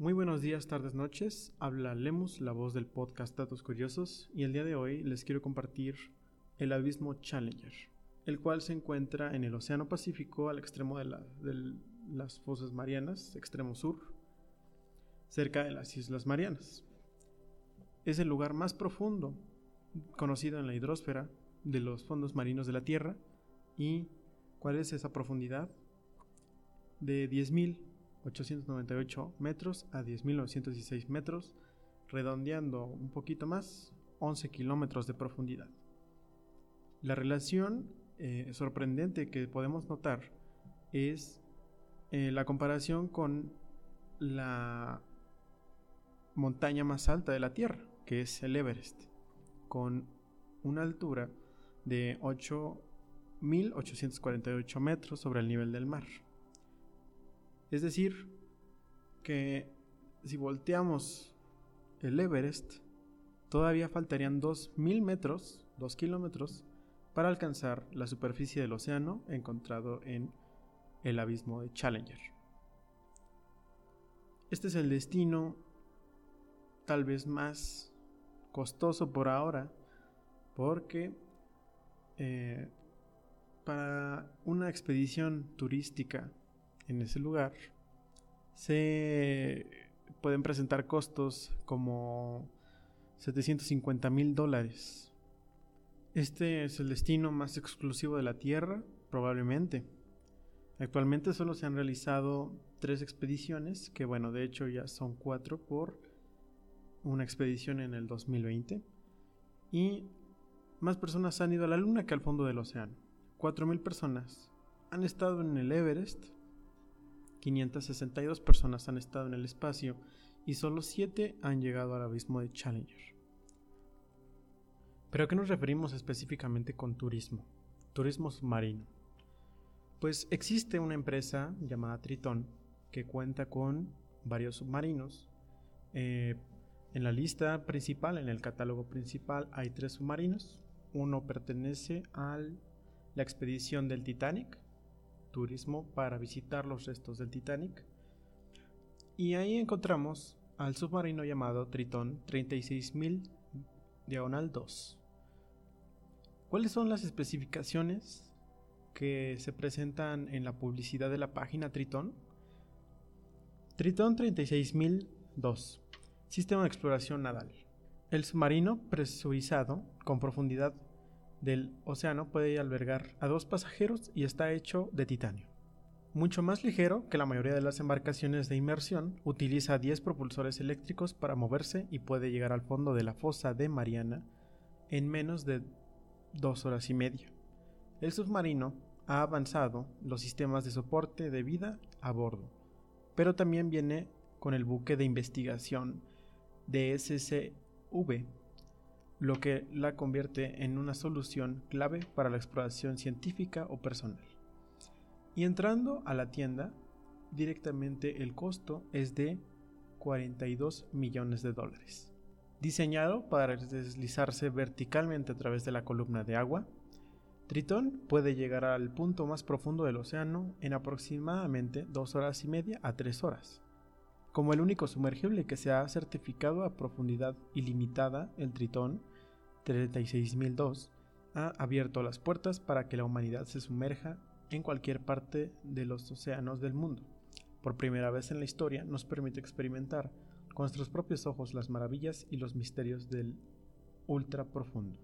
Muy buenos días, tardes, noches. Habla Lemus, la voz del podcast Datos Curiosos, y el día de hoy les quiero compartir el abismo Challenger, el cual se encuentra en el Océano Pacífico al extremo de, las fosas marianas, extremo sur, cerca de las Islas Marianas. Es el lugar más profundo conocido en la hidrosfera de los fondos marinos de la Tierra. ¿Y cuál es esa profundidad? De 10.898 metros a 10.916 metros, redondeando un poquito más, 11 kilómetros de profundidad. La relación eh, sorprendente que podemos notar es eh, la comparación con la montaña más alta de la Tierra, que es el Everest, con una altura de 8.848 metros sobre el nivel del mar. Es decir, que si volteamos el Everest, todavía faltarían 2.000 metros, 2 kilómetros, para alcanzar la superficie del océano encontrado en el abismo de Challenger. Este es el destino tal vez más costoso por ahora, porque eh, para una expedición turística en ese lugar se pueden presentar costos como 750 mil dólares. Este es el destino más exclusivo de la Tierra, probablemente. Actualmente solo se han realizado tres expediciones, que bueno, de hecho ya son cuatro por una expedición en el 2020. Y más personas han ido a la Luna que al fondo del océano. 4.000 personas han estado en el Everest, 562 personas han estado en el espacio y solo 7 han llegado al abismo de Challenger. ¿Pero a qué nos referimos específicamente con turismo? Turismo submarino. Pues existe una empresa llamada Triton que cuenta con varios submarinos. Eh, en la lista principal, en el catálogo principal, hay tres submarinos. Uno pertenece a la expedición del Titanic, turismo para visitar los restos del Titanic. Y ahí encontramos al submarino llamado Tritón 36000 diagonal 2. ¿Cuáles son las especificaciones que se presentan en la publicidad de la página Tritón? Tritón 36002. Sistema de exploración nadal. El submarino presurizado con profundidad del océano puede albergar a dos pasajeros y está hecho de titanio. Mucho más ligero que la mayoría de las embarcaciones de inmersión, utiliza 10 propulsores eléctricos para moverse y puede llegar al fondo de la fosa de Mariana en menos de dos horas y media. El submarino ha avanzado los sistemas de soporte de vida a bordo, pero también viene con el buque de investigación DSCV, lo que la convierte en una solución clave para la exploración científica o personal. Y entrando a la tienda, directamente el costo es de 42 millones de dólares. Diseñado para deslizarse verticalmente a través de la columna de agua, Tritón puede llegar al punto más profundo del océano en aproximadamente 2 horas y media a 3 horas. Como el único sumergible que se ha certificado a profundidad ilimitada, el Tritón 36002 ha abierto las puertas para que la humanidad se sumerja en cualquier parte de los océanos del mundo. Por primera vez en la historia nos permite experimentar con nuestros propios ojos las maravillas y los misterios del ultra profundo.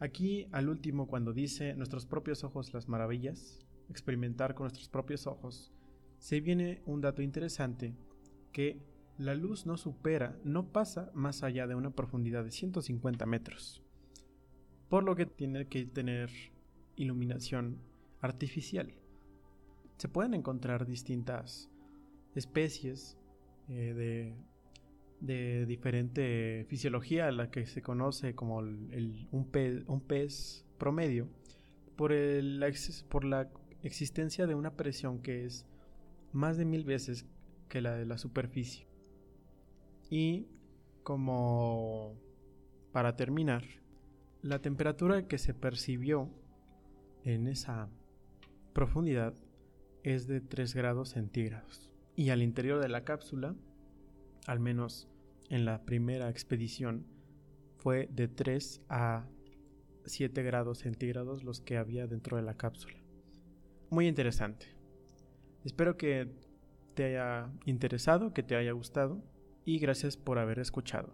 Aquí al último cuando dice nuestros propios ojos las maravillas, experimentar con nuestros propios ojos, se viene un dato interesante que la luz no supera, no pasa más allá de una profundidad de 150 metros, por lo que tiene que tener iluminación artificial. Se pueden encontrar distintas especies eh, de, de, diferente fisiología, la que se conoce como un, pez, un, pez, promedio, por, el, por la existencia de una presión que es más de mil veces que la de la superficie. Y como para terminar, la temperatura que se percibió en esa profundidad es de 3 grados centígrados, Y al interior de la cápsula, al menos en la primera expedición, fue de 3 a 7 grados centígrados los que había dentro de la cápsula. Muy interesante. Espero que te haya interesado, que te haya gustado y gracias por haber escuchado.